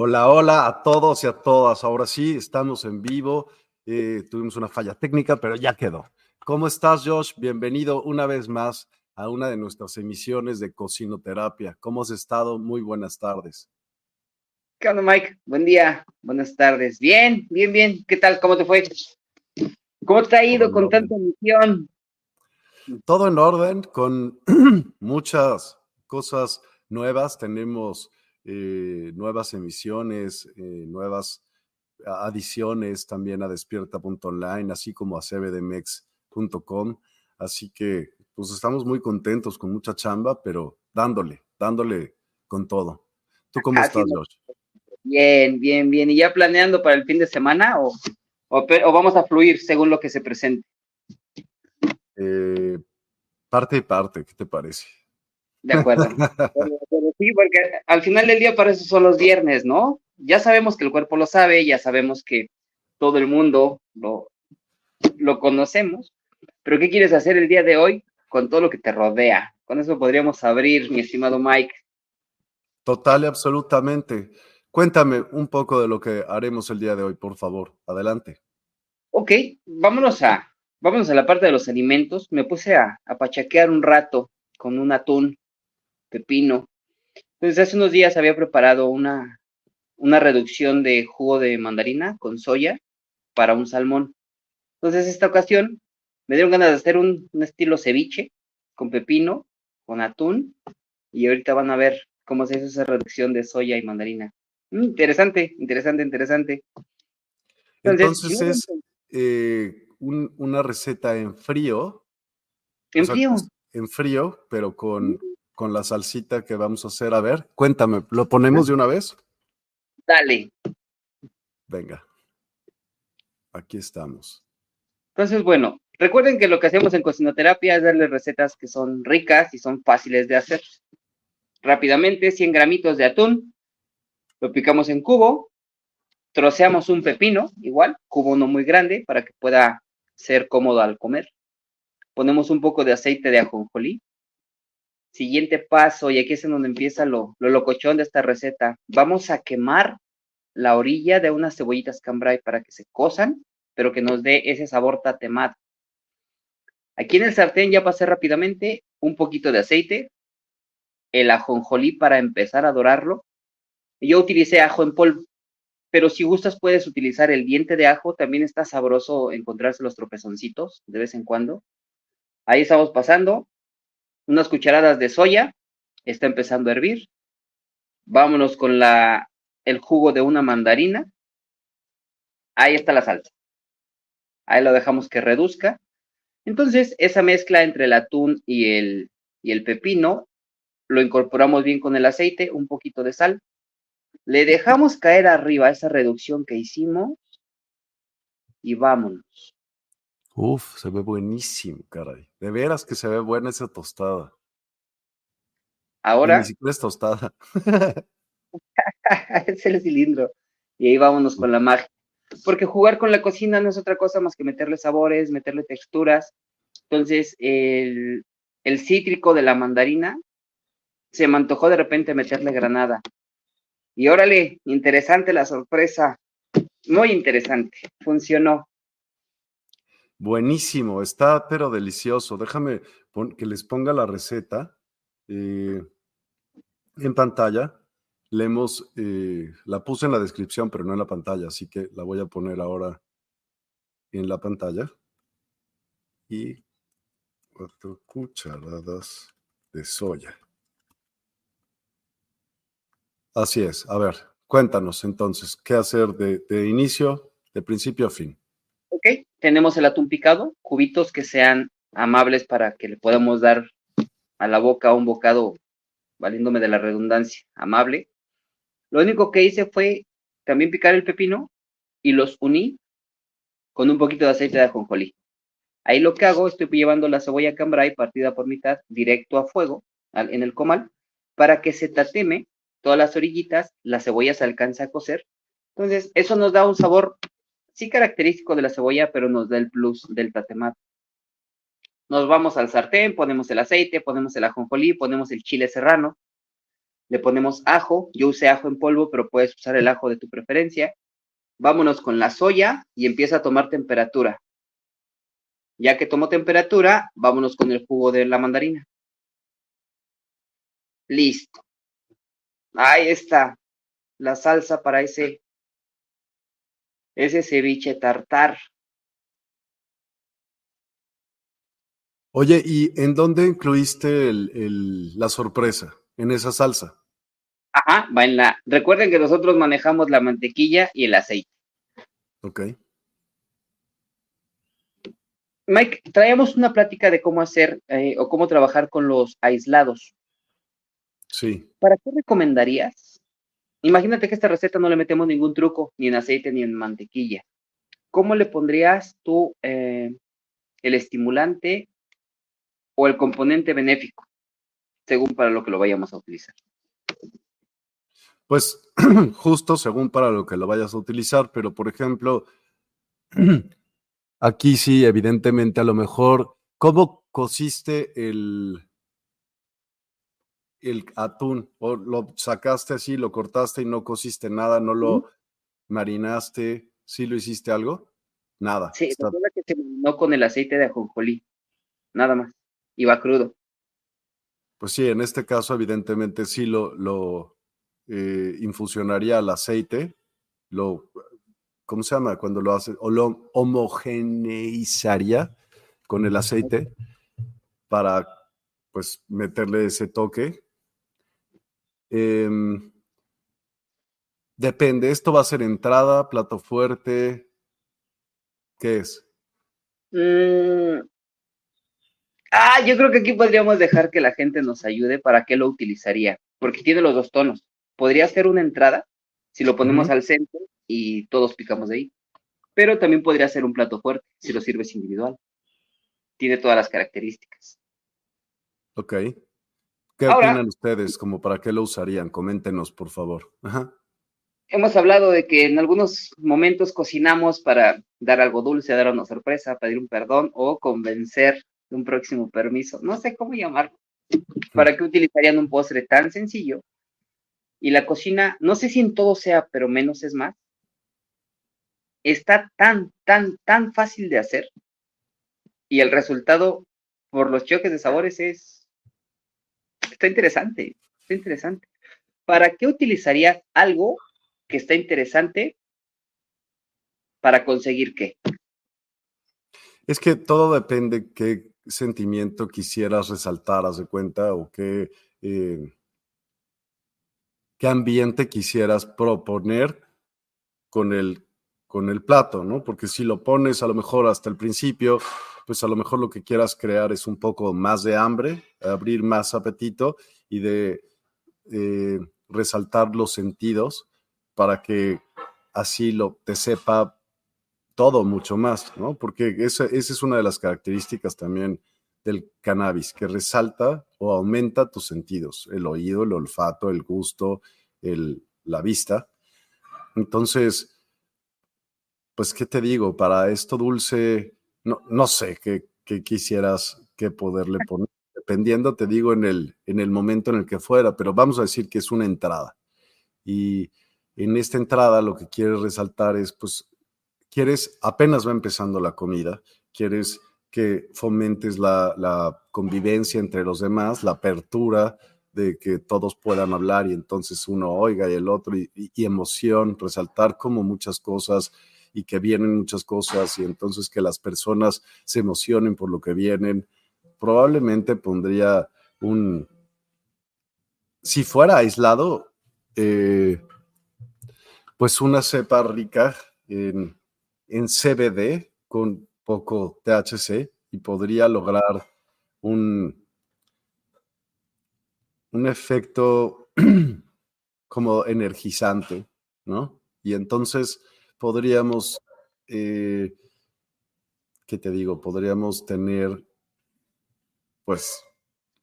Hola, hola a todos y a todas. Ahora sí, estamos en vivo. Eh, tuvimos una falla técnica, pero ya quedó. ¿Cómo estás, Josh? Bienvenido una vez más a una de nuestras emisiones de cocinoterapia. ¿Cómo has estado? Muy buenas tardes. ¿Qué onda, Mike? Buen día, buenas tardes. Bien, bien, bien. ¿Qué tal? ¿Cómo te fue? ¿Cómo te ha ido con tanta emisión? Todo en orden, con muchas cosas nuevas. Tenemos eh, nuevas emisiones, eh, nuevas adiciones también a despierta.online, así como a cbdmex.com. Así que, pues estamos muy contentos con mucha chamba, pero dándole, dándole con todo. ¿Tú cómo estás, Josh? Bien, bien, bien. ¿Y ya planeando para el fin de semana o, o, vamos a fluir según lo que se presente? Eh, parte y parte, ¿qué te parece? De acuerdo. sí, porque al final del día para eso son los viernes, ¿no? Ya sabemos que el cuerpo lo sabe, ya sabemos que todo el mundo lo, lo conocemos, pero ¿qué quieres hacer el día de hoy con todo lo que te rodea? Con eso podríamos abrir, mi estimado Mike. Total y absolutamente. Cuéntame un poco de lo que haremos el día de hoy, por favor. Adelante. Ok, vámonos a, vámonos a la parte de los alimentos. Me puse a, a pachaquear un rato con un atún pepino. Entonces, hace unos días había preparado una, una reducción de jugo de mandarina con soya para un salmón. Entonces, esta ocasión me dieron ganas de hacer un, estilo ceviche con pepino, con atún, y ahorita van a ver cómo se hizo esa reducción de soya y mandarina. Mm, interesante, interesante, interesante. Entonces, es eh, una receta en frío. En frío. En frío, pero con, mm con la salsita que vamos a hacer. A ver, cuéntame, ¿lo ponemos de una vez? Dale. Venga. Aquí estamos. Entonces, bueno, recuerden que lo que hacemos en cocinoterapia es darles recetas que son ricas y son fáciles de hacer. Rápidamente, 100 gramitos de atún, lo picamos en cubo, troceamos un pepino, igual, cubo no muy grande, para que pueda ser cómodo al comer. Ponemos un poco de aceite de ajonjolí, Siguiente paso, y aquí es en donde empieza lo, lo locochón de esta receta. Vamos a quemar la orilla de unas cebollitas cambrai para que se cosan, pero que nos dé ese sabor tatemado. Aquí en el sartén ya pasé rápidamente un poquito de aceite, el ajonjolí para empezar a dorarlo. Yo utilicé ajo en polvo, pero si gustas puedes utilizar el diente de ajo, también está sabroso encontrarse los tropezoncitos de vez en cuando. Ahí estamos pasando, unas cucharadas de soya, está empezando a hervir. Vámonos con la, el jugo de una mandarina. Ahí está la salsa. Ahí lo dejamos que reduzca. Entonces, esa mezcla entre el atún y el, y el pepino, lo incorporamos bien con el aceite, un poquito de sal. Le dejamos caer arriba esa reducción que hicimos y vámonos. Uf, se ve buenísimo, caray. De veras que se ve buena esa tostada. Ahora. Ni siquiera es tostada. es el cilindro. Y ahí vámonos con la magia. Porque jugar con la cocina no es otra cosa más que meterle sabores, meterle texturas. Entonces, el, el cítrico de la mandarina se me antojó de repente meterle granada. Y órale, interesante la sorpresa. Muy interesante. Funcionó. Buenísimo, está pero delicioso. Déjame que les ponga la receta eh, en pantalla. Leemos, eh, la puse en la descripción, pero no en la pantalla, así que la voy a poner ahora en la pantalla. Y cuatro cucharadas de soya. Así es. A ver, cuéntanos entonces, ¿qué hacer de, de inicio, de principio a fin? Ok, tenemos el atún picado, cubitos que sean amables para que le podamos dar a la boca un bocado, valiéndome de la redundancia, amable. Lo único que hice fue también picar el pepino y los uní con un poquito de aceite de ajonjolí. Ahí lo que hago, estoy llevando la cebolla cambray partida por mitad directo a fuego en el comal para que se tateme todas las orillitas, la cebolla se alcanza a cocer. Entonces, eso nos da un sabor sí característico de la cebolla, pero nos da el plus del tatemado. Nos vamos al sartén, ponemos el aceite, ponemos el ajonjolí, ponemos el chile serrano, le ponemos ajo, yo usé ajo en polvo, pero puedes usar el ajo de tu preferencia. Vámonos con la soya y empieza a tomar temperatura. Ya que tomó temperatura, vámonos con el jugo de la mandarina. Listo. Ahí está la salsa para ese, ese ceviche tartar. Oye, ¿y en dónde incluiste la sorpresa? En esa salsa. Ajá, va en la. Recuerden que nosotros manejamos la mantequilla y el aceite. Ok. Mike, traemos una plática de cómo hacer eh, o cómo trabajar con los aislados. Sí. ¿Para qué recomendarías? Imagínate que esta receta no le metemos ningún truco, ni en aceite ni en mantequilla. ¿Cómo le pondrías tú eh, el estimulante o el componente benéfico, según para lo que lo vayamos a utilizar? Pues justo según para lo que lo vayas a utilizar, pero por ejemplo, aquí sí, evidentemente, a lo mejor, ¿cómo cosiste el, el atún o lo sacaste así, lo cortaste y no cosiste nada, no lo marinaste, ¿sí lo hiciste algo? Nada. Sí, Está... que se marinó con el aceite de ajonjolí, nada más, iba crudo. Pues sí, en este caso evidentemente sí lo, lo eh, infusionaría al aceite, lo, ¿cómo se llama? Cuando lo hace, o lo homogeneizaría con el aceite para pues meterle ese toque Em, depende, ¿esto va a ser entrada, plato fuerte? ¿Qué es? Mm. Ah, yo creo que aquí podríamos dejar que la gente nos ayude para qué lo utilizaría, porque tiene los dos tonos. Podría ser una entrada, si lo ponemos al centro y todos picamos de ahí, pero también podría ser un plato fuerte, si lo sirves individual. Tiene todas las características. Ok. ¿Qué opinan ustedes? ¿Como para qué lo usarían? Coméntenos, por favor. Hemos hablado de que en algunos momentos cocinamos para dar algo dulce, dar una sorpresa, pedir un perdón o convencer de un próximo permiso. No sé cómo llamarlo. ¿Para qué utilizarían un postre tan sencillo? Y la cocina, no sé si en todo sea, pero menos es más. Está tan, tan, tan fácil de hacer. Y el resultado, por los choques de sabores, es está interesante, está interesante. ¿Para qué utilizarías algo que está interesante para conseguir qué? Es que todo depende qué sentimiento quisieras resaltar, haz de cuenta, o qué, eh, qué ambiente quisieras proponer con el con el plato, ¿no? Porque si lo pones a lo mejor hasta el principio, pues a lo mejor lo que quieras crear es un poco más de hambre, abrir más apetito y de eh, resaltar los sentidos para que así lo te sepa todo mucho más, ¿no? Porque esa, esa es una de las características también del cannabis, que resalta o aumenta tus sentidos, el oído, el olfato, el gusto, el, la vista. Entonces, pues, ¿qué te digo? Para esto dulce, no, no sé qué, quisieras que poderle poner, dependiendo, te digo, en el, en el momento en el que fuera, pero vamos a decir que es una entrada. Y en esta entrada lo que quieres resaltar es, pues, quieres, apenas va empezando la comida, quieres que fomentes la, convivencia entre los demás, la apertura de que todos puedan hablar y entonces uno oiga y el otro, y emoción, resaltar como muchas cosas y que vienen muchas cosas y entonces que las personas se emocionen por lo que vienen. Probablemente pondría un, si fuera aislado, eh, pues una cepa rica en, en CBD con poco THC y podría lograr un, un efecto como energizante, ¿no? Y entonces podríamos, eh, ¿qué te digo? Podríamos tener, pues,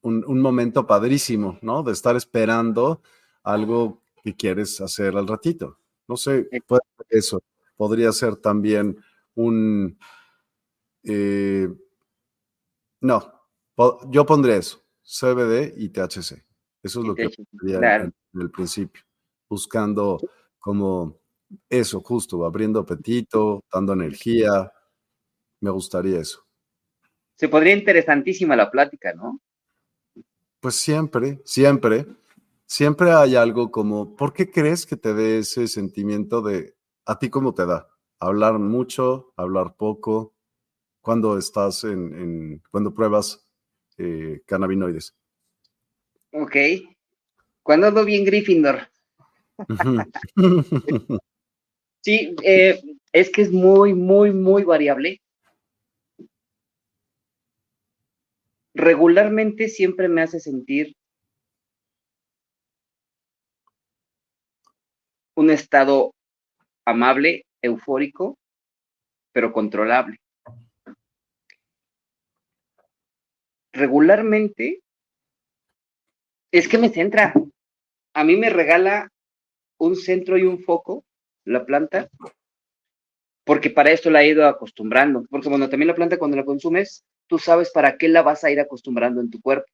un, un, momento padrísimo, ¿no? De estar esperando algo que quieres hacer al ratito. No sé, puede eso. Podría ser también un... Eh, no, yo pondría eso, CBD y THC. Eso es lo que pondría en el principio, buscando como eso, justo, abriendo apetito, dando energía. Me gustaría eso. Se podría interesantísima la plática, ¿no? Pues siempre, siempre, siempre hay algo como, ¿por qué crees que te dé ese sentimiento de, a ti cómo te da? Hablar mucho, hablar poco, cuando estás en, en cuando pruebas eh, cannabinoides. Ok. Cuando ando bien Gryffindor. Sí, eh, es que es muy, muy, muy variable. Regularmente siempre me hace sentir un estado amable, eufórico, pero controlable. Regularmente es que me centra. A mí me regala un centro y un foco la planta, porque para esto la he ido acostumbrando, porque bueno, también la planta cuando la consumes, tú sabes para qué la vas a ir acostumbrando en tu cuerpo.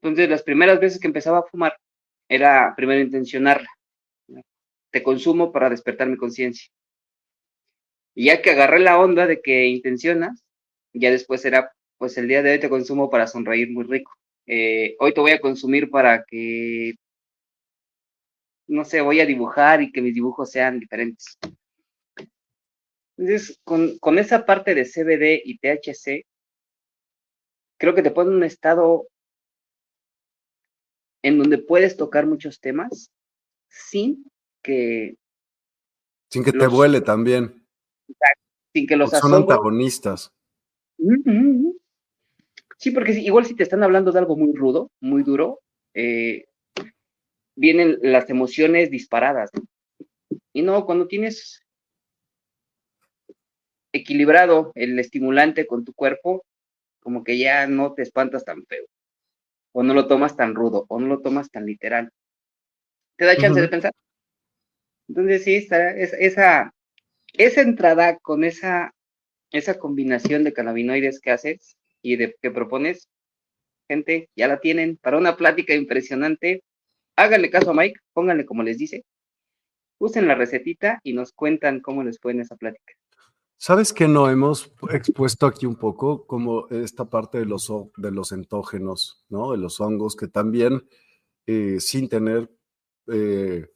Entonces, las primeras veces que empezaba a fumar, era primero intencionarla. Te consumo para despertar mi conciencia. Y ya que agarré la onda de que intencionas, ya después era, pues el día de hoy te consumo para sonreír muy rico. Eh, hoy te voy a consumir para que no sé, voy a dibujar y que mis dibujos sean diferentes. Entonces, con, esa parte de CBD y THC, creo que te pone en un estado en donde puedes tocar muchos temas sin que... Sin que te vuele también. Sin que los Son antagonistas. Sí, porque igual si te están hablando de algo muy rudo, muy duro, eh, vienen las emociones disparadas. Y no, cuando tienes equilibrado el estimulante con tu cuerpo, como que ya no te espantas tan feo, o no lo tomas tan rudo, o no lo tomas tan literal. ¿Te da chance de pensar? Entonces sí, está, esa, esa entrada con esa, esa combinación de cannabinoides que haces y de que propones, gente, ya la tienen para una plática impresionante háganle caso a Mike, pónganle como les dice, usen la recetita y nos cuentan cómo les fue en esa plática. ¿Sabes que no hemos expuesto aquí un poco como esta parte de los, de los entógenos, ¿no? De los hongos que también, eh, sin tener eh,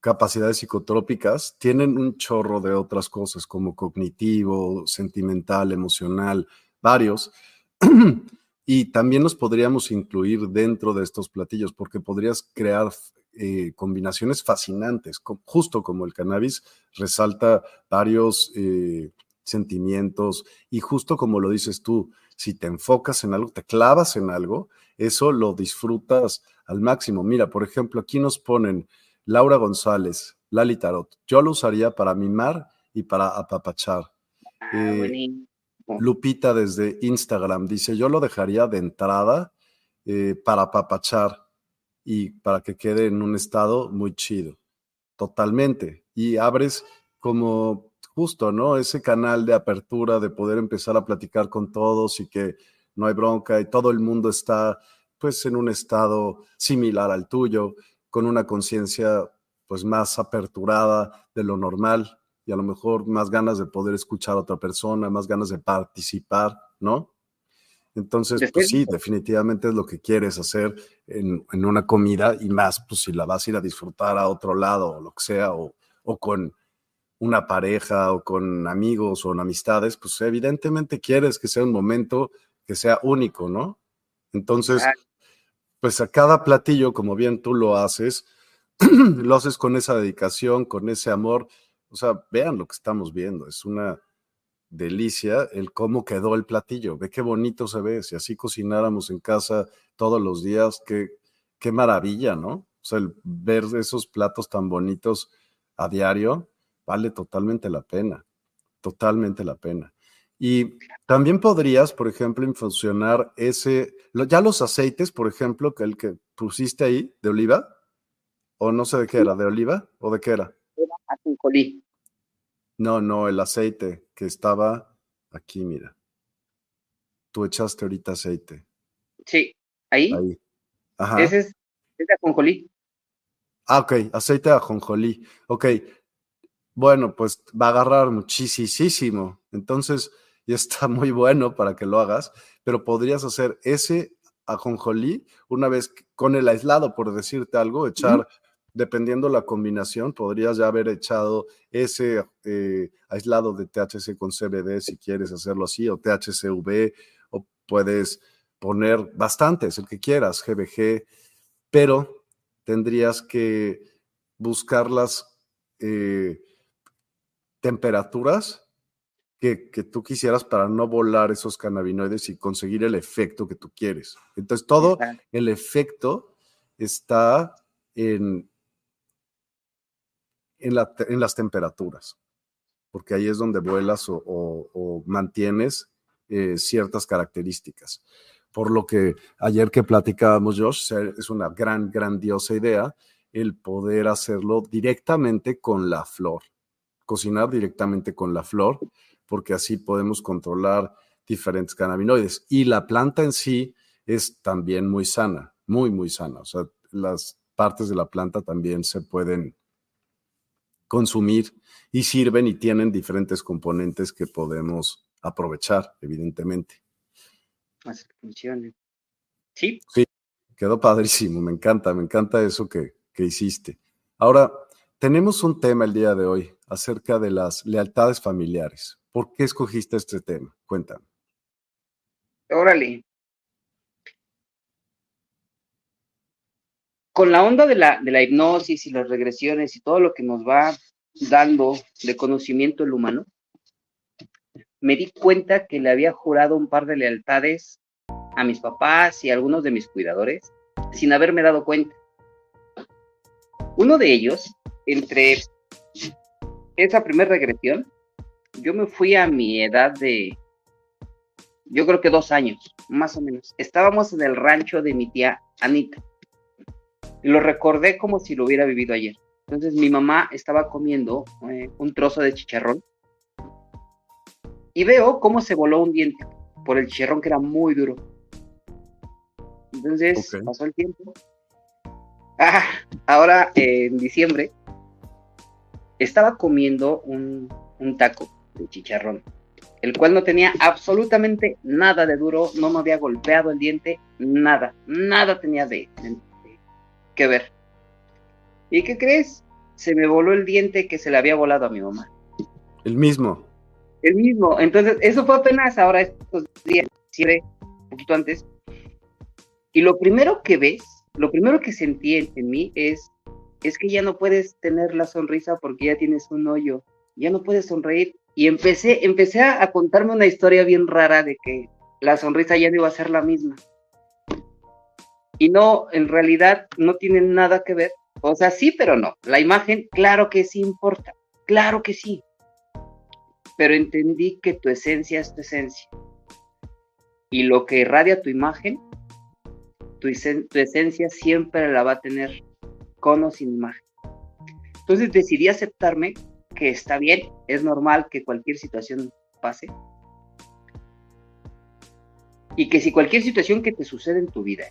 capacidades psicotrópicas, tienen un chorro de otras cosas como cognitivo, sentimental, emocional, varios. Y también nos podríamos incluir dentro de estos platillos, porque podrías crear eh, combinaciones fascinantes, justo como el cannabis resalta varios eh, sentimientos y justo como lo dices tú, si te enfocas en algo, te clavas en algo, eso lo disfrutas al máximo. Mira, por ejemplo, aquí nos ponen Laura González, Lali Tarot. Yo lo usaría para mimar y para apapachar. Ah, eh, Lupita desde Instagram dice, yo lo dejaría de entrada eh, para apapachar y para que quede en un estado muy chido. Totalmente. Y abres como justo, ¿no? Ese canal de apertura de poder empezar a platicar con todos y que no hay bronca y todo el mundo está pues en un estado similar al tuyo, con una conciencia pues más aperturada de lo normal y a lo mejor más ganas de poder escuchar a otra persona, más ganas de participar, ¿no? Entonces, pues sí, definitivamente es lo que quieres hacer en, una comida y más, pues si la vas a ir a disfrutar a otro lado o lo que sea, o, o con una pareja o con amigos o en amistades, pues evidentemente quieres que sea un momento que sea único, ¿no? Entonces, pues a cada platillo, como bien tú lo haces, lo haces con esa dedicación, con ese amor. O sea, vean lo que estamos viendo, es una delicia el cómo quedó el platillo. Ve qué bonito se ve. Si así cocináramos en casa todos los días, qué, qué maravilla, ¿no? O sea, el ver esos platos tan bonitos a diario vale totalmente la pena, totalmente la pena. Y también podrías, por ejemplo, infusionar ese, ya los aceites, por ejemplo, que el que pusiste ahí de oliva, o no sé de qué era, de oliva o de qué era. Era No, no, el aceite que estaba aquí, mira. Tú echaste ahorita aceite. Sí, ahí. Ahí. Ajá. Ese es, es de ajonjolí. Ah, ok, aceite de ajonjolí. Ok, bueno, pues va a agarrar muchísimo. Entonces, ya está muy bueno para que lo hagas, pero podrías hacer ese ajonjolí una vez con el aislado, por decirte algo, echar, dependiendo la combinación, podrías ya haber echado ese eh, aislado de THC con CBD si quieres hacerlo así, o THCV, o puedes poner bastantes, el que quieras, GBG, pero tendrías que buscarlas. Eh, temperaturas que, tú quisieras para no volar esos cannabinoides y conseguir el efecto que tú quieres. Entonces, todo el efecto está en, en, las temperaturas, porque ahí es donde vuelas o, mantienes eh, ciertas características. Por lo que ayer que platicábamos, Josh, es una gran, grandiosa idea el poder hacerlo directamente con la flor cocinar directamente con la flor, porque así podemos controlar diferentes cannabinoides. Y la planta en sí es también muy sana, muy, muy sana. O sea, las partes de la planta también se pueden consumir y sirven y tienen diferentes componentes que podemos aprovechar, evidentemente. Hacer que funcione. Sí. Sí, quedó padrísimo, me encanta, me encanta eso que, que hiciste. Ahora, tenemos un tema el día de hoy acerca de las lealtades familiares. ¿Por qué escogiste este tema? Cuéntame. Órale. Con la onda de la, hipnosis y las regresiones y todo lo que nos va dando de conocimiento el humano, me di cuenta que le había jurado un par de lealtades a mis papás y a algunos de mis cuidadores sin haberme dado cuenta. Uno de ellos, entre esa primera regresión, yo me fui a mi edad de, yo creo que dos años, más o menos. Estábamos en el rancho de mi tía Anita. Y lo recordé como si lo hubiera vivido ayer. Entonces mi mamá estaba comiendo eh, un trozo de chicharrón y veo cómo se voló un diente por el chicharrón que era muy duro. Entonces pasó el tiempo. Ah, ahora en diciembre estaba comiendo un, taco de chicharrón, el cual no tenía absolutamente nada de duro, no me había golpeado el diente, nada, nada tenía de, que ver. ¿Y qué crees? Se me voló el diente que se le había volado a mi mamá. El mismo. El mismo. Entonces, eso fue apenas ahora estos días, siempre, un poquito antes. Y lo primero que ves, lo primero que sentí en mí es es que ya no puedes tener la sonrisa porque ya tienes un hoyo, ya no puedes sonreír. Y empecé, empecé a, contarme una historia bien rara de que la sonrisa ya no iba a ser la misma. Y no, en realidad no tiene nada que ver. O sea, sí, pero no. La imagen, claro que sí importa, claro que sí. Pero entendí que tu esencia es tu esencia. Y lo que irradia tu imagen, tu, tu esencia siempre la va a tener con o sin imagen. Entonces decidí aceptarme que está bien, es normal que cualquier situación pase. Y que si cualquier situación que te sucede en tu vida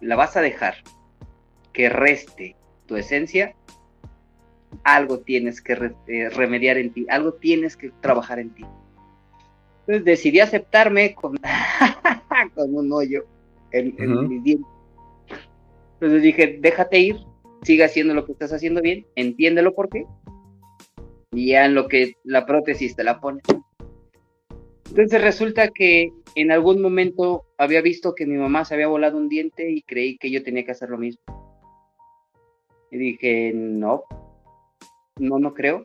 la vas a dejar que reste tu esencia, algo tienes que eh, remediar en ti, algo tienes que trabajar en ti. Entonces decidí aceptarme con, con un hoyo en, en mis dientes. Entonces dije, déjate ir, sigue haciendo lo que estás haciendo bien, entiéndelo por qué, y ya en lo que la prótesis te la pone. Entonces resulta que en algún momento había visto que mi mamá se había volado un diente y creí que yo tenía que hacer lo mismo. Y dije, no, no, no creo.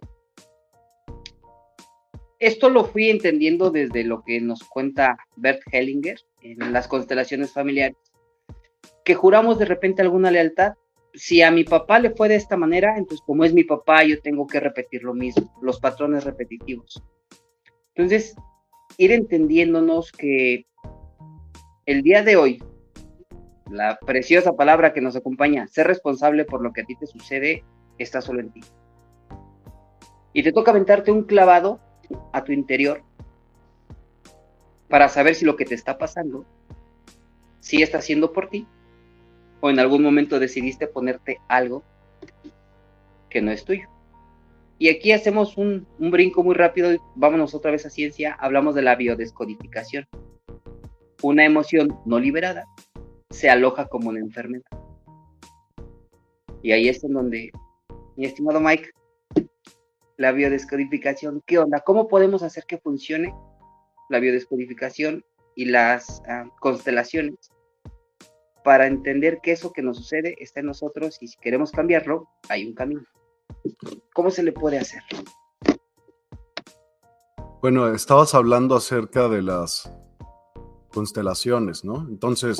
Esto lo fui entendiendo desde lo que nos cuenta Bert Hellinger en las constelaciones familiares, que juramos de repente alguna lealtad si a mi papá le fue de esta manera, entonces como es mi papá, yo tengo que repetir lo mismo, los patrones repetitivos. Entonces, ir entendiéndonos que el día de hoy, la preciosa palabra que nos acompaña, ser responsable por lo que a ti te sucede, está solo en ti. Y te toca aventarte un clavado a tu interior para saber si lo que te está pasando, sí está haciendo por ti o en algún momento decidiste ponerte algo que no es tuyo. Y aquí hacemos un, brinco muy rápido, vámonos otra vez a ciencia, hablamos de la biodescodificación. Una emoción no liberada se aloja como una enfermedad. Y ahí es en donde, mi estimado Mike, la biodescodificación, ¿qué onda? ¿Cómo podemos hacer que funcione la biodescodificación y las ah, constelaciones para entender que eso que nos sucede está en nosotros y si queremos cambiarlo, hay un camino. ¿Cómo se le puede hacer? Bueno, estabas hablando acerca de las constelaciones, ¿no? Entonces,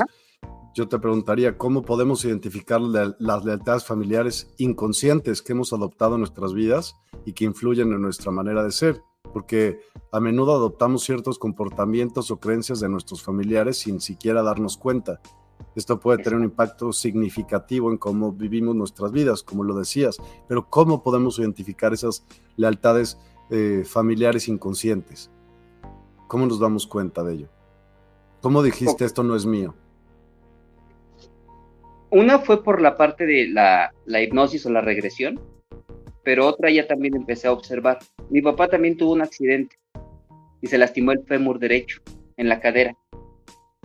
yo te preguntaría, ¿cómo podemos identificar las lealtades familiares inconscientes que hemos adoptado en nuestras vidas y que influyen en nuestra manera de ser? Porque a menudo adoptamos ciertos comportamientos o creencias de nuestros familiares sin siquiera darnos cuenta. Esto puede tener un impacto significativo en cómo vivimos nuestras vidas, como lo decías, pero ¿cómo podemos identificar esas lealtades eh, familiares inconscientes? ¿Cómo nos damos cuenta de ello? ¿Cómo dijiste esto no es mío? Una fue por la parte de la, la hipnosis o la regresión, pero otra ya también empecé a observar. Mi papá también tuvo un accidente y se lastimó el fémur derecho en la cadera.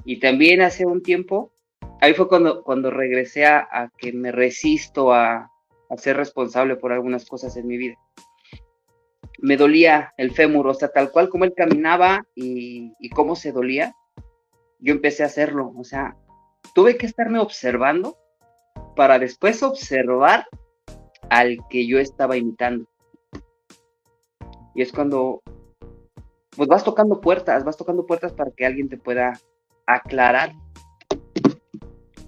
Y también hace un tiempo ahí fue cuando, cuando regresé a, que me resisto a, ser responsable por algunas cosas en mi vida. Me dolía el fémur, o sea, tal cual como él caminaba y, y cómo se dolía, yo empecé a hacerlo, o sea, tuve que estarme observando para después observar al que yo estaba imitando. Y es cuando, pues vas tocando puertas, vas tocando puertas para que alguien te pueda aclarar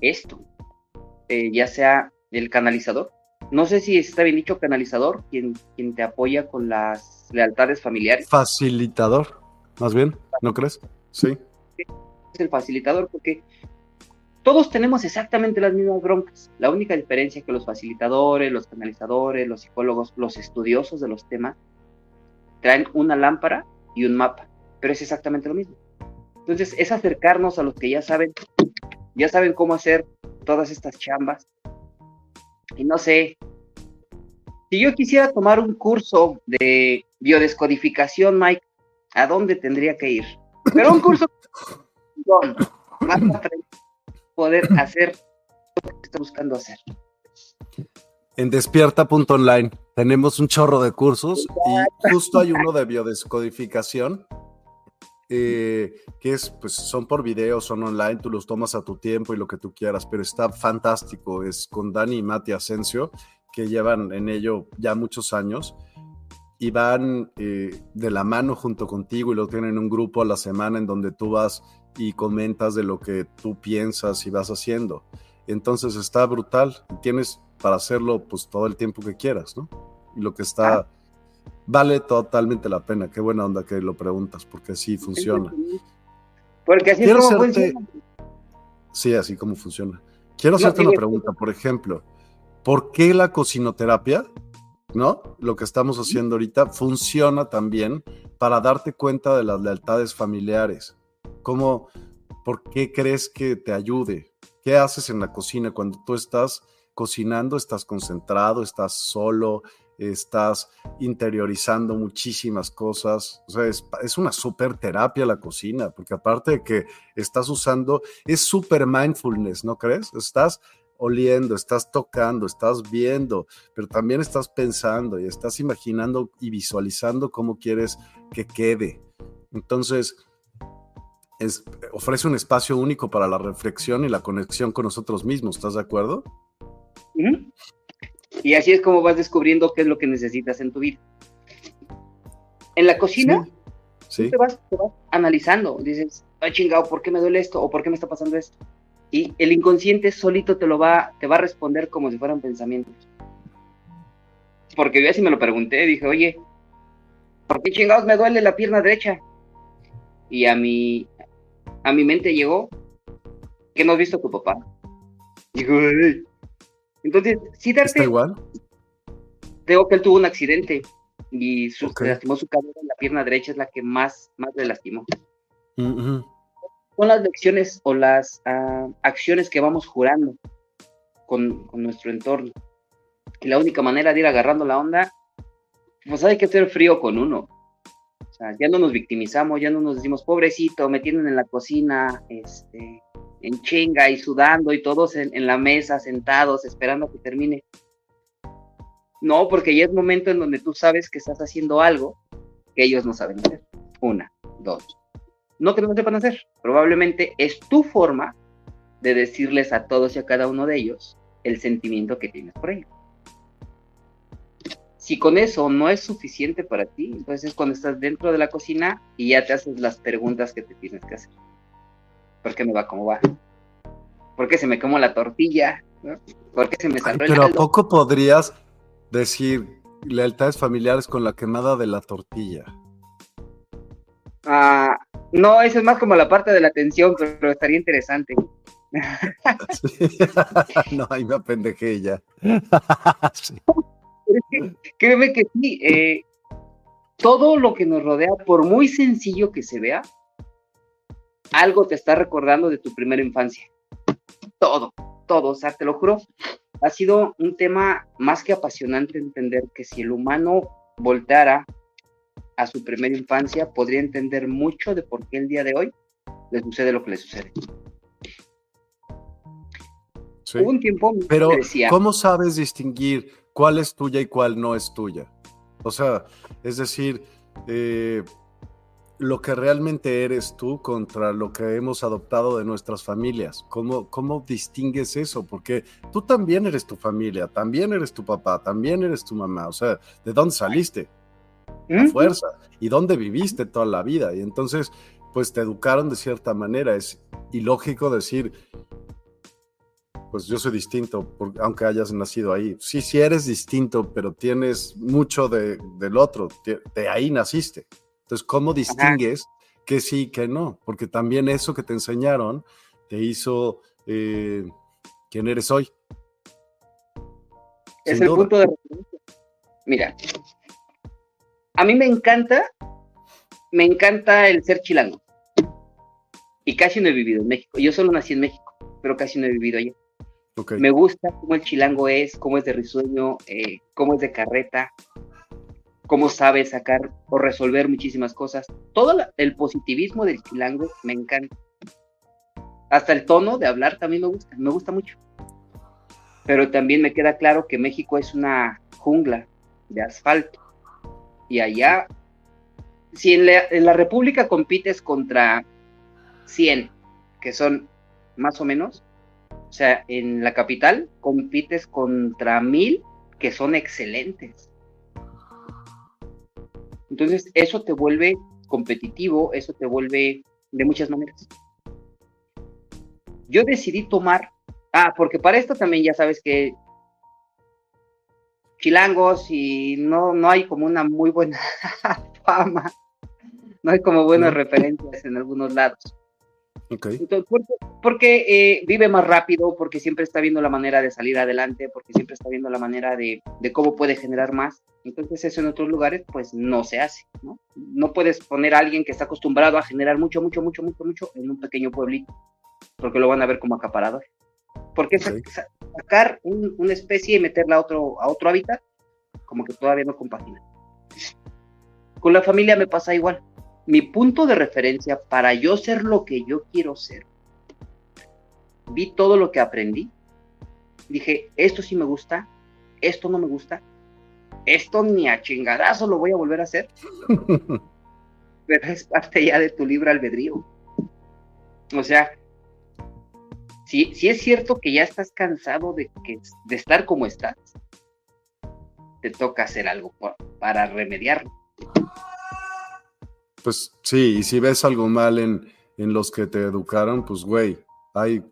esto, eh, ya sea el canalizador. No sé si está bien dicho canalizador, quien, quien te apoya con las lealtades familiares. Facilitador, más bien, ¿no crees? Sí. Es el facilitador porque todos tenemos exactamente las mismas broncas. La única diferencia es que los facilitadores, los canalizadores, los psicólogos, los estudiosos de los temas, traen una lámpara y un mapa, pero es exactamente lo mismo. Entonces, es acercarnos a los que ya saben ya saben cómo hacer todas estas chambas. Y no sé, si yo quisiera tomar un curso de biodescodificación, Mike, ¿a dónde tendría que ir? Pero un curso más para poder hacer lo que estoy buscando hacer. En despierta.online tenemos un chorro de cursos y justo hay uno de biodescodificación eh, que es, pues son por video, son online, tú los tomas a tu tiempo y lo que tú quieras, pero está fantástico, es con Dani y Mati Asensio, que llevan en ello ya muchos años y van eh, de la mano junto contigo y lo tienen un grupo a la semana en donde tú vas y comentas de lo que tú piensas y vas haciendo. Entonces está brutal tienes para hacerlo pues todo el tiempo que quieras, ¿no? Y lo que está ah. Vale totalmente la pena. Qué buena onda que lo preguntas porque así funciona. Porque así es como funciona. Sí, así como funciona. Quiero hacerte una pregunta, por ejemplo, ¿por qué la cocinoterapia, no? Lo que estamos haciendo ahorita funciona también para darte cuenta de las lealtades familiares. ¿Cómo, por qué crees que te ayude? ¿Qué haces en la cocina cuando tú estás cocinando? ¿Estás concentrado? ¿Estás solo? Estás interiorizando muchísimas cosas. O sea, es, una super terapia la cocina, porque aparte de que estás usando, es super mindfulness, ¿no crees? Estás oliendo, estás tocando, estás viendo, pero también estás pensando y estás imaginando y visualizando cómo quieres que quede. Entonces, es, ofrece un espacio único para la reflexión y la conexión con nosotros mismos, ¿estás de acuerdo? Y así es como vas descubriendo qué es lo que necesitas en tu vida. En la cocina, Te, vas, analizando, dices, ay chingado, ¿por qué me duele esto? ¿O por qué me está pasando esto? Y el inconsciente solito te lo va, te va a responder como si fueran pensamientos. Porque yo así me lo pregunté, dije, oye, ¿por qué chingados me duele la pierna derecha? Y a mi, a mi mente llegó, ¿qué no has visto a tu papá? Dijo, entonces, sí darte... ¿Está igual? Creo que él tuvo un accidente y su, lastimó su cadera, la pierna derecha es la que más, más le lastimó. Son las lecciones o las ah, acciones que vamos jurando con, con, nuestro entorno. Y la única manera de ir agarrando la onda, pues hay que hacer frío con uno. O sea, ya no nos victimizamos, ya no nos decimos, pobrecito, me tienen en la cocina, este, en chinga y sudando y todos en, la mesa sentados esperando que termine. No, porque ya es momento en donde tú sabes que estás haciendo algo que ellos no saben hacer. Una, dos. No que no sepan hacer. Probablemente es tu forma de decirles a todos y a cada uno de ellos el sentimiento que tienes por ellos. Si con eso no es suficiente para ti, entonces es cuando estás dentro de la cocina y ya te haces las preguntas que te tienes que hacer. ¿Por qué me va como va? ¿Por qué se me como la tortilla? ¿Por qué se me salió Pero ¿a poco podrías decir lealtades familiares con la quemada de la tortilla? Ah, no, eso es más como la parte de la atención, pero estaría interesante. no, ahí me apendejé ya. Créeme que sí, eh, todo lo que nos rodea, por muy sencillo que se vea, algo te está recordando de tu primera infancia. Todo, todo, o sea, te lo juro, ha sido un tema más que apasionante entender que si el humano voltara a su primera infancia, podría entender mucho de por qué el día de hoy le sucede lo que le sucede. Hubo un tiempo Pero, ¿cómo sabes distinguir cuál es tuya y cuál no es tuya? O sea, es decir, eh, lo que realmente eres tú contra lo que hemos adoptado de nuestras familias. ¿Cómo, ¿Cómo distingues eso? Porque tú también eres tu familia, también eres tu papá, también eres tu mamá. O sea, ¿de dónde saliste? La fuerza. ¿Y dónde viviste toda la vida? Y entonces, pues te educaron de cierta manera. Es ilógico decir, pues yo soy distinto, aunque hayas nacido ahí. Sí, sí eres distinto, pero tienes mucho de, del otro. De ahí naciste. Entonces, ¿cómo distingues que sí y que no? Porque también eso que te enseñaron te hizo eh, quién eres hoy. Es el punto de referencia. Mira, a mí me encanta, me encanta el ser chilango. Y casi no he vivido en México. Yo solo nací en México, pero casi no he vivido allá. Me gusta cómo el chilango es, cómo es de risueño, eh, cómo es de carreta, cómo sabe sacar o resolver muchísimas cosas. Todo el positivismo del chilango me encanta. Hasta el tono de hablar también me gusta, me gusta mucho. Pero también me queda claro que México es una jungla de asfalto. Y allá, si en la, en la República compites contra 100, que son más o menos, o sea, en la capital compites contra 1000 que son excelentes. Entonces, eso te vuelve competitivo, eso te vuelve de muchas maneras. Yo decidí tomar, ah, porque para esto también ya sabes que chilangos y no, no hay como una muy buena fama, no hay como buenas referencias en algunos lados. Okay. porque, eh, vive más rápido, porque siempre está viendo la manera de salir adelante, porque siempre está viendo la manera de, de, cómo puede generar más. Entonces eso en otros lugares pues no se hace, ¿no? No puedes poner a alguien que está acostumbrado a generar mucho, mucho, mucho, mucho, mucho en un pequeño pueblito, porque lo van a ver como acaparador. Porque sacar una especie y meterla a otro, a otro hábitat, como que todavía no compagina. Con la familia me pasa igual mi punto de referencia para yo ser lo que yo quiero ser. Vi todo lo que aprendí. Dije, esto sí me gusta, esto no me gusta, esto ni a chingadazo lo voy a volver a hacer. Pero es parte ya de tu libre albedrío. O sea, si, si es cierto que ya estás cansado de, que, de estar como estás, te toca hacer algo para remediarlo. Pues sí, y si ves algo mal en, en los que te educaron, pues güey, hay,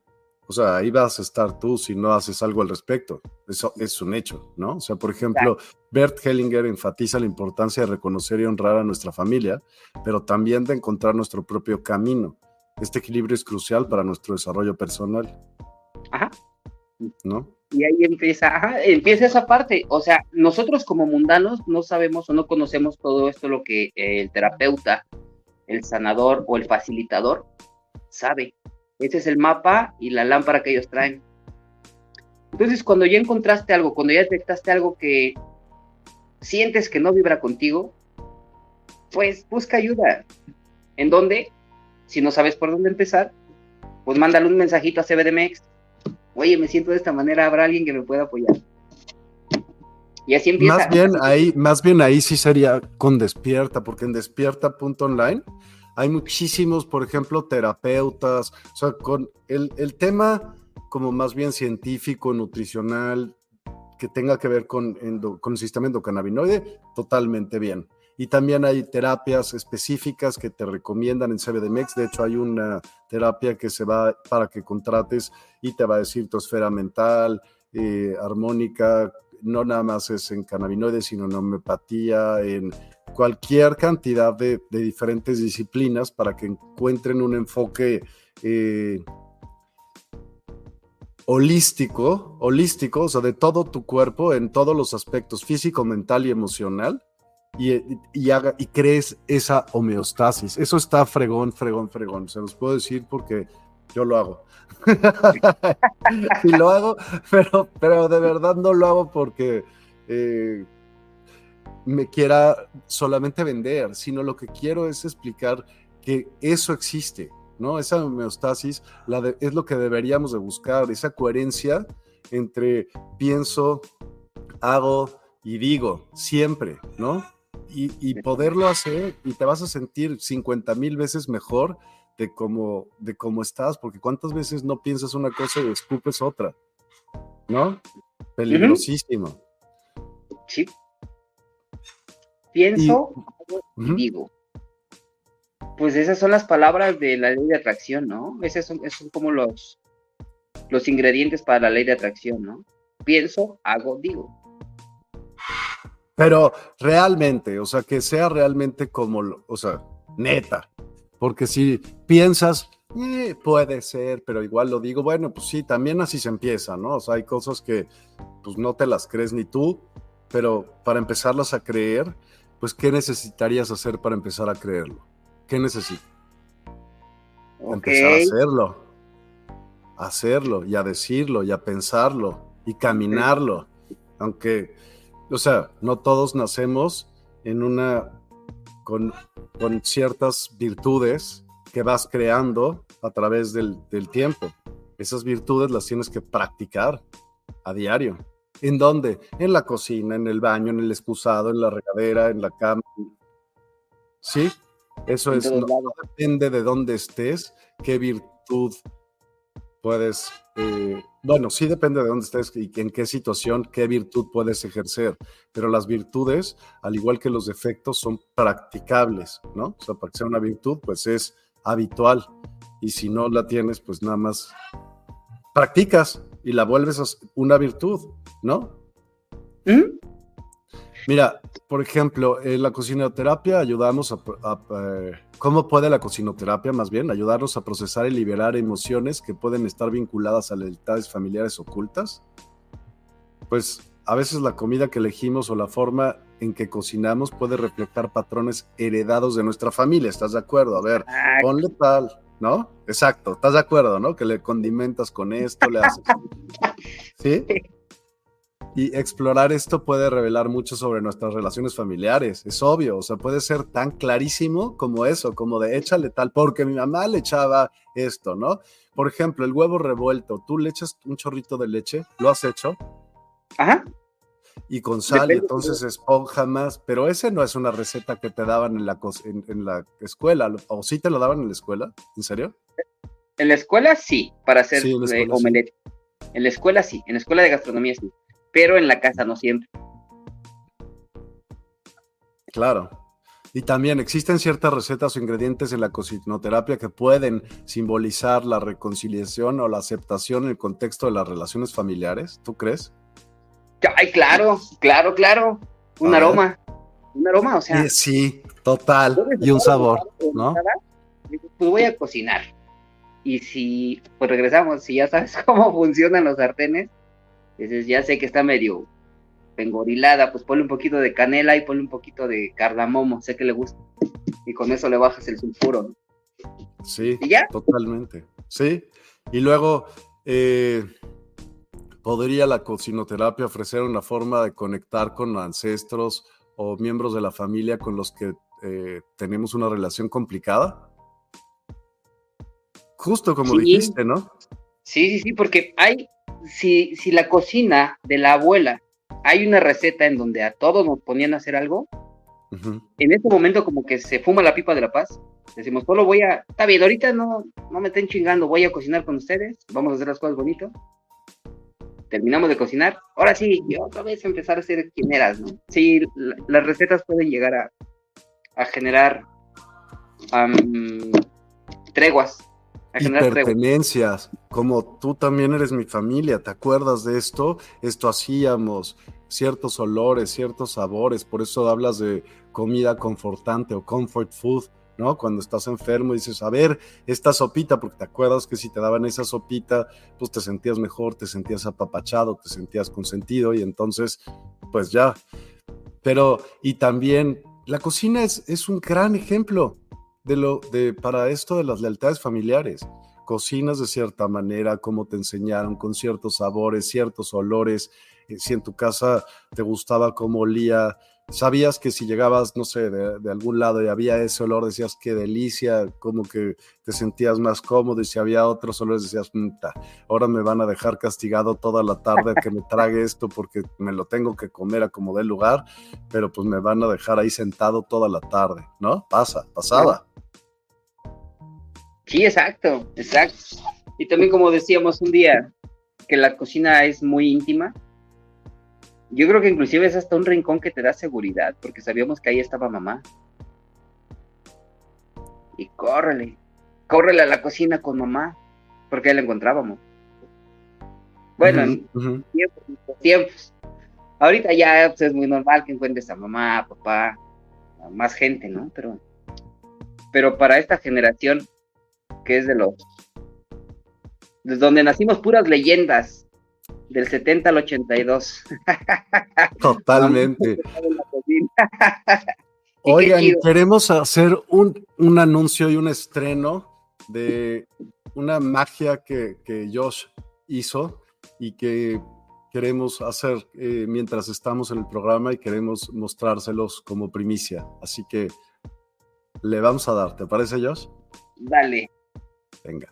o sea, ahí vas a estar tú si no haces algo al respecto. Eso es un hecho, ¿no? O sea, por ejemplo, Bert Hellinger enfatiza la importancia de reconocer y honrar a nuestra familia, pero también de encontrar nuestro propio camino. Este equilibrio es crucial para nuestro desarrollo personal. Ajá. ¿No? Y ahí empieza, empieza esa parte. O sea, nosotros como mundanos no sabemos o no conocemos todo esto lo que el terapeuta, el sanador o el facilitador sabe. Ese es el mapa y la lámpara que ellos traen. Entonces, cuando ya encontraste algo, cuando ya detectaste algo que sientes que no vibra contigo, pues busca ayuda. ¿En dónde? Si no sabes por dónde empezar, pues mándale un mensajito a CBDMX oye, me siento de esta manera, habrá alguien que me pueda apoyar. Y así empieza. Más bien ahí, más bien ahí sí sería con Despierta, porque en despierta.online hay muchísimos, por ejemplo, terapeutas, o sea, con el, el tema como más bien científico, nutricional, que tenga que ver con, con el sistema endocannabinoide, totalmente bien. Y también hay terapias específicas que te recomiendan en CBDMEX. De hecho, hay una terapia que se va para que contrates y te va a decir tu esfera mental, eh, armónica, no nada más es en cannabinoides, sino en homeopatía, en cualquier cantidad de, diferentes disciplinas para que encuentren un enfoque eh, holístico, holístico, o sea, de todo tu cuerpo en todos los aspectos físico, mental y emocional y, haga, y crees esa homeostasis. Eso está fregón, fregón, fregón. Se los puedo decir porque yo lo hago. y lo hago, pero, pero de verdad no lo hago porque eh, me quiera solamente vender, sino lo que quiero es explicar que eso existe, ¿no? Esa homeostasis es lo que deberíamos de buscar, esa coherencia entre pienso, hago y digo, siempre, ¿no? Y, poderlo hacer y te vas a sentir 50 mil veces mejor de cómo, de cómo estás, porque cuántas veces no piensas una cosa y escupes otra, ¿no? Peligrosísimo. Sí. Pienso y, digo. Pues esas son las palabras de la ley de atracción, ¿no? Esos son, esos son como los, los ingredientes para la ley de atracción, ¿no? Pienso, hago, digo. Pero realmente, o sea, que sea realmente como, o sea, neta. Porque si piensas, eh, puede ser, pero igual lo digo, bueno, pues sí, también así se empieza, ¿no? O sea, hay cosas que pues no te las crees ni tú, pero para empezarlas a creer, pues ¿qué necesitarías hacer para empezar a creerlo? ¿Qué necesitas? Empezar a hacerlo, hacerlo y a decirlo y a pensarlo y caminarlo, aunque o sea, no todos nacemos en una, con, ciertas virtudes que vas creando a través del, tiempo. Esas virtudes las tienes que practicar a diario. ¿En dónde? En la cocina, en el baño, en el excusado, en la regadera, en la cama. ¿Sí? Eso es, no, depende de dónde estés, qué virtud puedes eh, bueno, sí depende de dónde estés y en qué situación, qué virtud puedes ejercer, pero las virtudes, al igual que los defectos, son practicables, ¿no? O sea, para que sea una virtud, pues es habitual y si no la tienes, pues nada más practicas y la vuelves una virtud, ¿no? Mira, por ejemplo, en la cocinoterapia ayudamos a, eh, ¿Cómo puede la cocinoterapia, más bien, ayudarnos a procesar y liberar emociones que pueden estar vinculadas a lealtades familiares ocultas? Pues a veces la comida que elegimos o la forma en que cocinamos puede reflejar patrones heredados de nuestra familia, ¿estás de acuerdo? A ver, ponle tal, ¿no? Exacto, ¿estás de acuerdo, no? Que le condimentas con esto, le haces. ¿Sí? Y explorar esto puede revelar mucho sobre nuestras relaciones familiares, es obvio, o sea, puede ser tan clarísimo como eso, como de échale tal, porque mi mamá le echaba esto, ¿no? Por ejemplo, el huevo revuelto, tú le echas un chorrito de leche, ¿lo has hecho? Ajá. Y con sal, y entonces esponja más, pero ese no es una receta que te daban en la, en, la escuela, o sí te lo daban en la escuela, ¿en serio? En la escuela sí, para hacer omelette. En la escuela sí, en la escuela de gastronomía sí pero en la casa no siempre. Claro. Y también existen ciertas recetas o ingredientes en la cocinoterapia que pueden simbolizar la reconciliación o la aceptación en el contexto de las relaciones familiares. ¿Tú crees? Ay, claro, claro, claro. Un aroma. Un aroma, o sea. Sí, total. Y un sabor, ¿no? Pues voy a cocinar. Y si, pues regresamos, si ya sabes cómo funcionan los sartenes, entonces ya sé que está medio pengorilada, pues ponle un poquito de canela y ponle un poquito de cardamomo, sé que le gusta. Y con eso le bajas el sulfuro, ¿no? Sí, totalmente. Sí. Y luego, eh, ¿podría la cocinoterapia ofrecer una forma de conectar con ancestros o miembros de la familia con los que eh, tenemos una relación complicada? Justo como dijiste, ¿no? Sí, sí, sí, porque hay si, si la cocina de la abuela hay una receta en donde a todos nos ponían a hacer algo, en ese momento como que se fuma la pipa de la paz. Decimos, solo voy a, está bien, ahorita no, no me estén chingando, voy a cocinar con ustedes, vamos a hacer las cosas bonitas. Terminamos de cocinar, ahora sí, y otra vez empezar a hacer quien eras, ¿no? Sí, las recetas pueden llegar a, a generar treguas y pertenencias, como tú también eres mi familia, ¿te acuerdas de esto? Esto hacíamos, ciertos olores, ciertos sabores, por eso hablas de comida confortante o comfort food, ¿no? Cuando estás enfermo dices, a ver, esta sopita, porque te acuerdas que si te daban esa sopita, pues te sentías mejor, te sentías apapachado, te sentías consentido y entonces, pues ya. Pero, y también, la cocina es, es un gran ejemplo de lo, de, para esto de las lealtades familiares. Cocinas de cierta manera, como te enseñaron, con ciertos sabores, ciertos olores. Eh, si en tu casa te gustaba cómo olía, sabías que si llegabas, no sé, de, algún lado y había ese olor, decías qué delicia, como que te sentías más cómodo y si había otros olores decías, ahora me van a dejar castigado toda la tarde que me trague esto porque me lo tengo que comer a como dé lugar, pero pues me van a dejar ahí sentado toda la tarde, ¿no? Pasa, pasaba. Sí, exacto, exacto. Y también como decíamos un día, que la cocina es muy íntima. Yo creo que inclusive es hasta un rincón que te da seguridad, porque sabíamos que ahí estaba mamá. Y córrele, córrele a la cocina con mamá, porque ahí la encontrábamos. Bueno, en tiempos, tiempos. Ahorita ya pues, es muy normal que encuentres a mamá, papá, a más gente, ¿no? Pero, pero para esta generación que es de los de donde nacimos puras leyendas del 70 al 82. Totalmente. Oigan, queremos hacer un, un, anuncio y un estreno de una magia que, que Josh hizo y que queremos hacer eh, mientras estamos en el programa y queremos mostrárselos como primicia. Así que le vamos a dar, ¿te parece, Josh? Dale. Venga.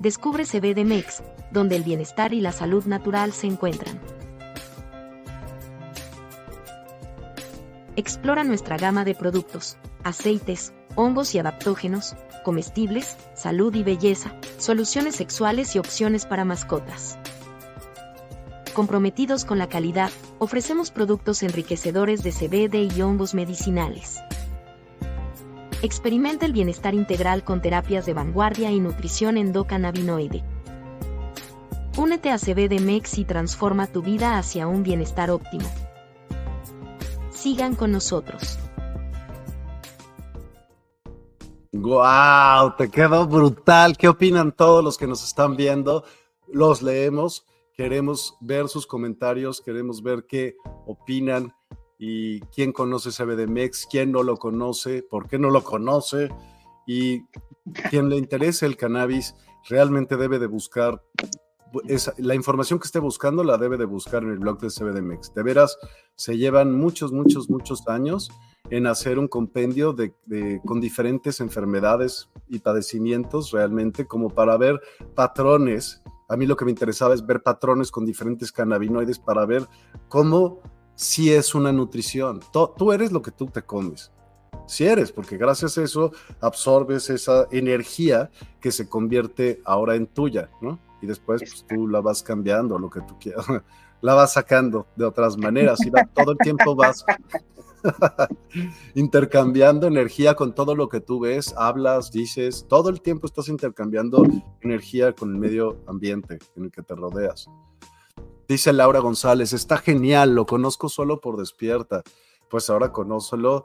Descubre CBDMEX, donde el bienestar y la salud natural se encuentran. Explora nuestra gama de productos, aceites, hongos y adaptógenos, comestibles, salud y belleza, soluciones sexuales y opciones para mascotas. Comprometidos con la calidad, ofrecemos productos enriquecedores de CBD y hongos medicinales. Experimenta el bienestar integral con terapias de vanguardia y nutrición endocannabinoide. Únete a CBDMEX y transforma tu vida hacia un bienestar óptimo. Sigan con nosotros. ¡Guau! Te quedó brutal. ¿Qué opinan todos los que nos están viendo? Los leemos. Queremos ver sus comentarios, queremos ver qué opinan y quién conoce CBDMEX, quién no lo conoce, por qué no lo conoce y quien le interese el cannabis realmente debe de buscar la información que esté buscando la debe de buscar en el blog de CBDMEX. De veras, se llevan muchos, muchos, muchos años en hacer un compendio de, con diferentes enfermedades y padecimientos realmente como para ver patrones a mí lo que me interesaba es ver patrones con diferentes cannabinoides para ver cómo si es una nutrición. Tú, eres lo que tú te comes. Si eres, porque gracias a eso absorbes esa energía que se convierte ahora en tuya, ¿no? Y después pues, tú la vas cambiando, lo que tú quieras, la vas sacando de otras maneras y todo el tiempo vas intercambiando energía con todo lo que tú ves, hablas, dices, todo el tiempo estás intercambiando energía con el medio ambiente en el que te rodeas. Dice Laura González, está genial, lo conozco solo por despierta. Pues ahora conócelo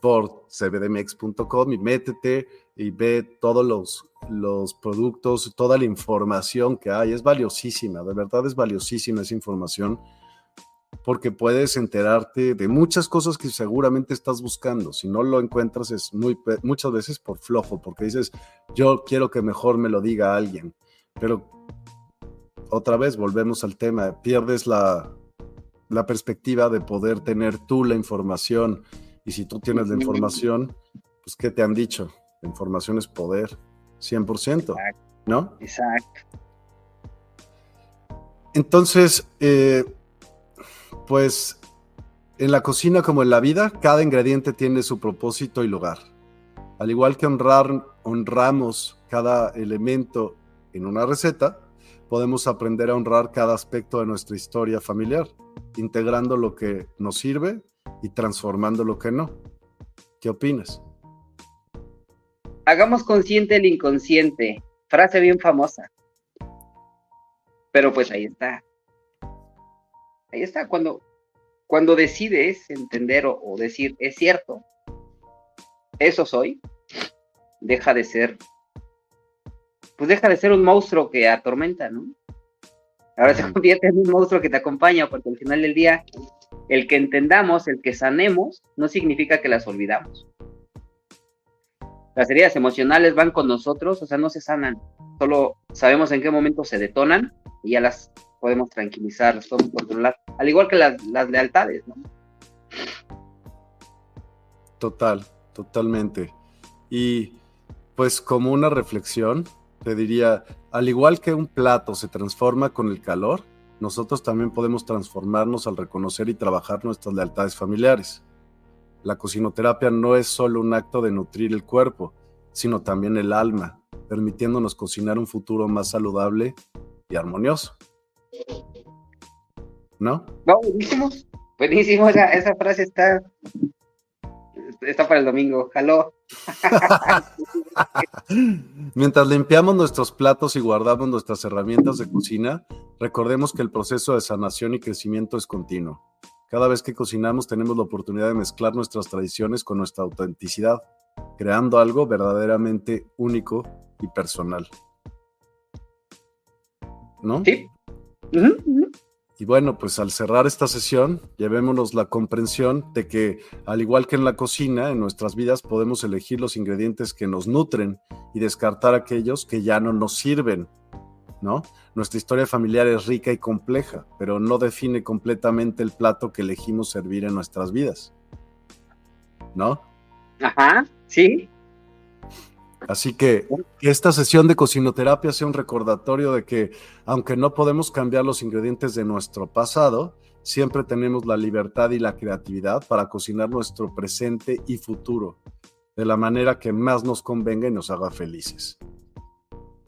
por cbdmx.com y métete y ve todos los, los productos, toda la información que hay. Es valiosísima, de verdad es valiosísima esa información porque puedes enterarte de muchas cosas que seguramente estás buscando. Si no lo encuentras es muy, muchas veces por flojo, porque dices, yo quiero que mejor me lo diga alguien. Pero otra vez volvemos al tema, pierdes la, la perspectiva de poder tener tú la información. Y si tú tienes la información, pues ¿qué te han dicho? La información es poder, 100%, ¿no? Exacto. Entonces, eh, pues en la cocina como en la vida, cada ingrediente tiene su propósito y lugar. Al igual que honrar, honramos cada elemento en una receta, podemos aprender a honrar cada aspecto de nuestra historia familiar, integrando lo que nos sirve y transformando lo que no. ¿Qué opinas? Hagamos consciente el inconsciente. Frase bien famosa. Pero pues ahí está. Ahí está, cuando, cuando decides entender o, decir, es cierto, eso soy, deja de ser, pues deja de ser un monstruo que atormenta, ¿no? Ahora se convierte en un monstruo que te acompaña, porque al final del día, el que entendamos, el que sanemos, no significa que las olvidamos. Las heridas emocionales van con nosotros, o sea, no se sanan, solo sabemos en qué momento se detonan y ya las podemos tranquilizar, las podemos controlar, al igual que las, lealtades, ¿no? Total, totalmente. Y pues como una reflexión, te diría, al igual que un plato se transforma con el calor, nosotros también podemos transformarnos al reconocer y trabajar nuestras lealtades familiares. La cocinoterapia no es solo un acto de nutrir el cuerpo, sino también el alma, permitiéndonos cocinar un futuro más saludable y armonioso. ¿No? buenísimo. Buenísimo, esa, frase está, está para el domingo. Jaló. Mientras limpiamos nuestros platos y guardamos nuestras herramientas de cocina, recordemos que el proceso de sanación y crecimiento es continuo. Cada vez que cocinamos tenemos la oportunidad de mezclar nuestras tradiciones con nuestra autenticidad, creando algo verdaderamente único y personal. ¿No? Sí, y bueno, pues al cerrar esta sesión, llevémonos la comprensión de que, al igual que en la cocina, en nuestras vidas podemos elegir los ingredientes que nos nutren y descartar aquellos que ya no nos sirven, ¿no? Nuestra historia familiar es rica y compleja, pero no define completamente el plato que elegimos servir en nuestras vidas, ¿no? Ajá, sí, Así que que esta sesión de cocinoterapia sea un recordatorio de que, aunque no podemos cambiar los ingredientes de nuestro pasado, siempre tenemos la libertad y la creatividad para cocinar nuestro presente y futuro. de la manera que más nos convenga y nos haga felices.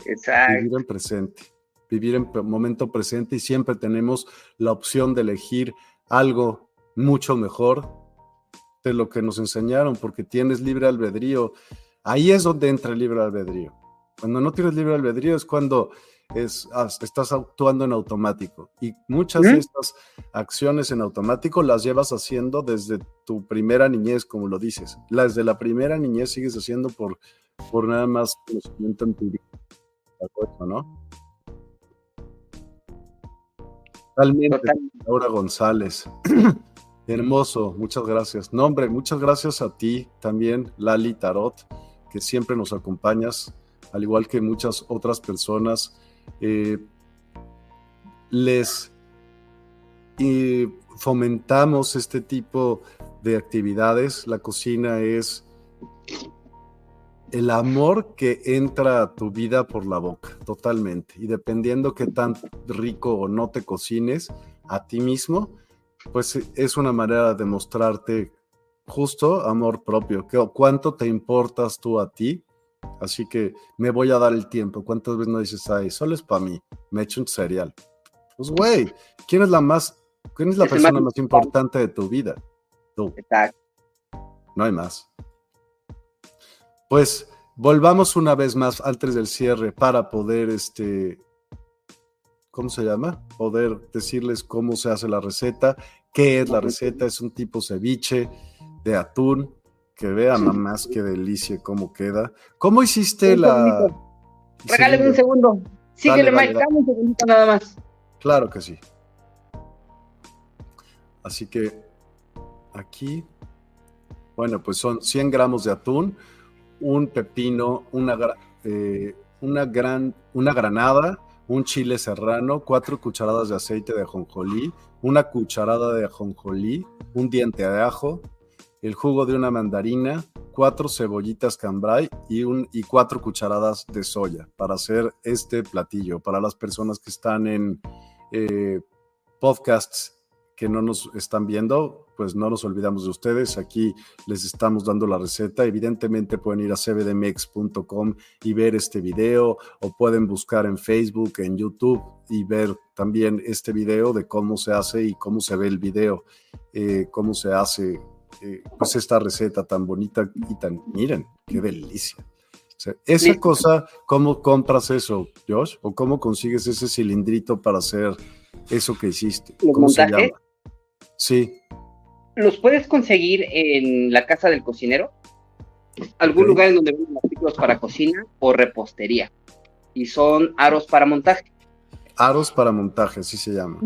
Exacto. Vivir en presente, vivir en momento presente y siempre tenemos la opción de elegir algo mucho mejor de lo que nos enseñaron, porque tienes libre albedrío. Ahí es donde entra el libre albedrío. Cuando no tienes libre albedrío es cuando es, estás actuando en automático. Y muchas de estas acciones en automático las llevas haciendo desde tu primera niñez, como lo dices. Las de la primera niñez sigues haciendo por, por nada más conocimiento empírico. ¿no? Totalmente. Laura González. Hermoso, muchas gracias. No, hombre, muchas gracias a ti también, Lali Tarot, siempre nos acompañas, al igual que muchas otras personas eh, les fomentamos este tipo de actividades. La cocina es el amor que entra a tu vida por la boca, totalmente. Y dependiendo qué tan rico o no te cocines a ti mismo, pues es una manera de mostrarte justo amor propio. ¿Cuánto te importas tú a ti? Así que me voy a dar el tiempo. ¿Cuántas veces no dices, ay, solo es para mí? Me echo un cereal. Pues, güey, ¿quién es la más, quién es la persona más, importante de tu vida? Tú. Exacto. No hay más. Pues volvamos una vez más antes del cierre para poder, este, ¿cómo se llama? Poder decirles cómo se hace la receta, qué es la receta. Es un tipo ceviche de atún que vean más qué delicia cómo queda. ¿Cómo hiciste la...? Regáleme un segundo. Síguele, Mike, dame un segundito nada más. Claro que sí. Así que aquí, bueno, pues son 100 gramos de atún, un pepino, una, eh, una, gran, una granada, un chile serrano, cuatro cucharadas de aceite de ajonjolí, una cucharada de ajonjolí, un diente de ajo, el jugo de una mandarina, cuatro cebollitas cambray y, un, y cuatro cucharadas de soya para hacer este platillo. Para las personas que están en eh, podcasts que no nos están viendo, pues no nos olvidamos de ustedes. Aquí les estamos dando la receta. Evidentemente pueden ir a cbdmex.com y ver este video o pueden buscar en Facebook, en YouTube y ver también este video de cómo se hace y cómo se ve el video, eh, cómo se hace eh, pues esta receta tan bonita y tan, miren, qué delicia. esa cosa, ¿cómo compras eso, Josh? ¿O cómo consigues ese cilindrito para hacer eso que hiciste? ¿Cómo se llama? Sí. ¿Los puedes conseguir en la casa del cocinero? Algún lugar en donde venden artículos para cocina o repostería. Y son aros para montaje. Aros para montaje, así se llama.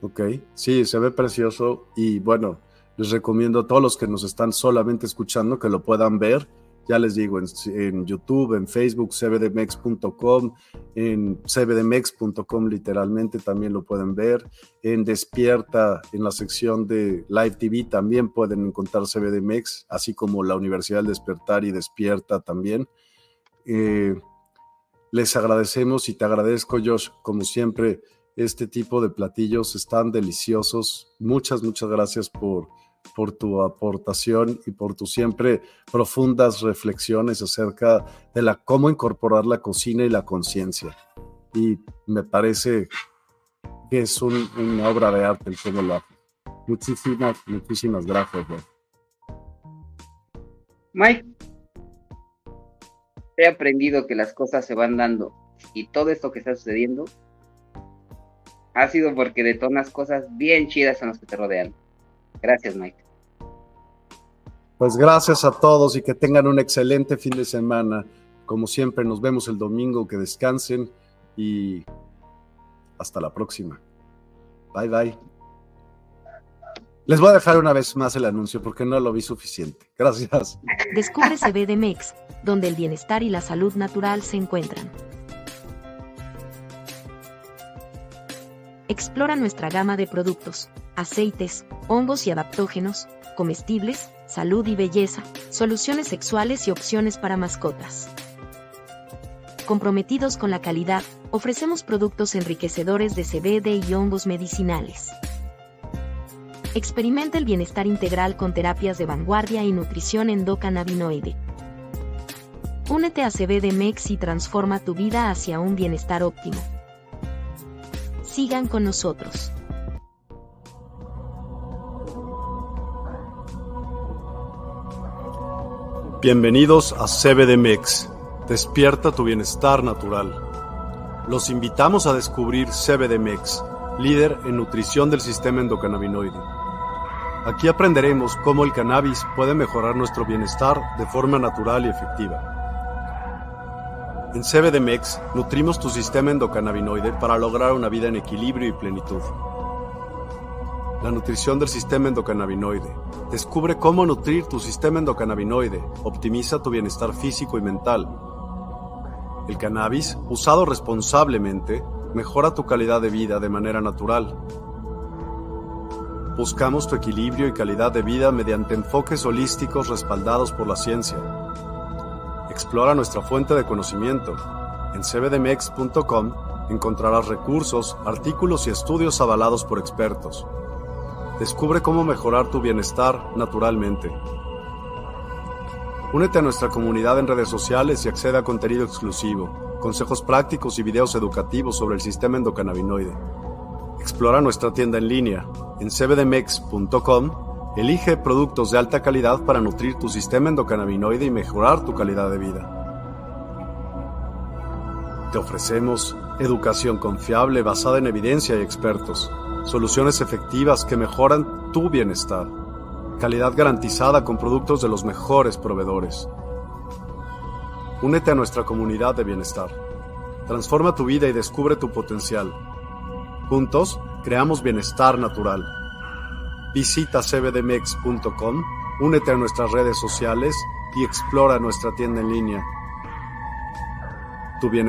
Ok, sí, se ve precioso y bueno, les recomiendo a todos los que nos están solamente escuchando que lo puedan ver. Ya les digo, en, YouTube, en Facebook, cbdmex.com, en cbdmex.com literalmente también lo pueden ver. En Despierta, en la sección de Live TV también pueden encontrar CBDMex, así como la Universidad del Despertar y Despierta también. Eh, les agradecemos y te agradezco, Josh, como siempre, este tipo de platillos están deliciosos. Muchas, muchas gracias por por tu aportación y por tus siempre profundas reflexiones acerca de la cómo incorporar la cocina y la conciencia. Y me parece que es una obra de arte el cómo lo Muchísimas, muchísimas gracias. Mike, he aprendido que las cosas se van dando y todo esto que está sucediendo ha sido porque detonas cosas bien chidas en las que te rodean. Gracias, Mike. Pues gracias a todos y que tengan un excelente fin de semana. Como siempre, nos vemos el domingo, que descansen y hasta la próxima. Bye bye. Les voy a dejar una vez más el anuncio porque no lo vi suficiente. Gracias. Descubre CBDMEX, donde el bienestar y la salud natural se encuentran. Explora nuestra gama de productos, aceites, hongos y adaptógenos, comestibles, salud y belleza, soluciones sexuales y opciones para mascotas. Comprometidos con la calidad, ofrecemos productos enriquecedores de CBD y hongos medicinales. Experimenta el bienestar integral con terapias de vanguardia y nutrición endocannabinoide. Únete a CBDMEX y transforma tu vida hacia un bienestar óptimo. Sigan con nosotros. Bienvenidos a CBDMEX. Despierta tu bienestar natural. Los invitamos a descubrir CBDMEX, líder en nutrición del sistema endocannabinoide. Aquí aprenderemos cómo el cannabis puede mejorar nuestro bienestar de forma natural y efectiva. En CBDMEX nutrimos tu sistema endocannabinoide para lograr una vida en equilibrio y plenitud. La nutrición del sistema endocannabinoide. Descubre cómo nutrir tu sistema endocannabinoide. Optimiza tu bienestar físico y mental. El cannabis, usado responsablemente, mejora tu calidad de vida de manera natural. Buscamos tu equilibrio y calidad de vida mediante enfoques holísticos respaldados por la ciencia. Explora nuestra fuente de conocimiento. En cbdmex.com encontrarás recursos, artículos y estudios avalados por expertos. Descubre cómo mejorar tu bienestar naturalmente. Únete a nuestra comunidad en redes sociales y accede a contenido exclusivo, consejos prácticos y videos educativos sobre el sistema endocannabinoide. Explora nuestra tienda en línea en cbdmex.com Elige productos de alta calidad para nutrir tu sistema endocannabinoide y mejorar tu calidad de vida. Te ofrecemos educación confiable basada en evidencia y expertos, soluciones efectivas que mejoran tu bienestar, calidad garantizada con productos de los mejores proveedores. Únete a nuestra comunidad de bienestar. Transforma tu vida y descubre tu potencial. Juntos, creamos bienestar natural. Visita cbdmex.com, únete a nuestras redes sociales y explora nuestra tienda en línea. Tu bienestar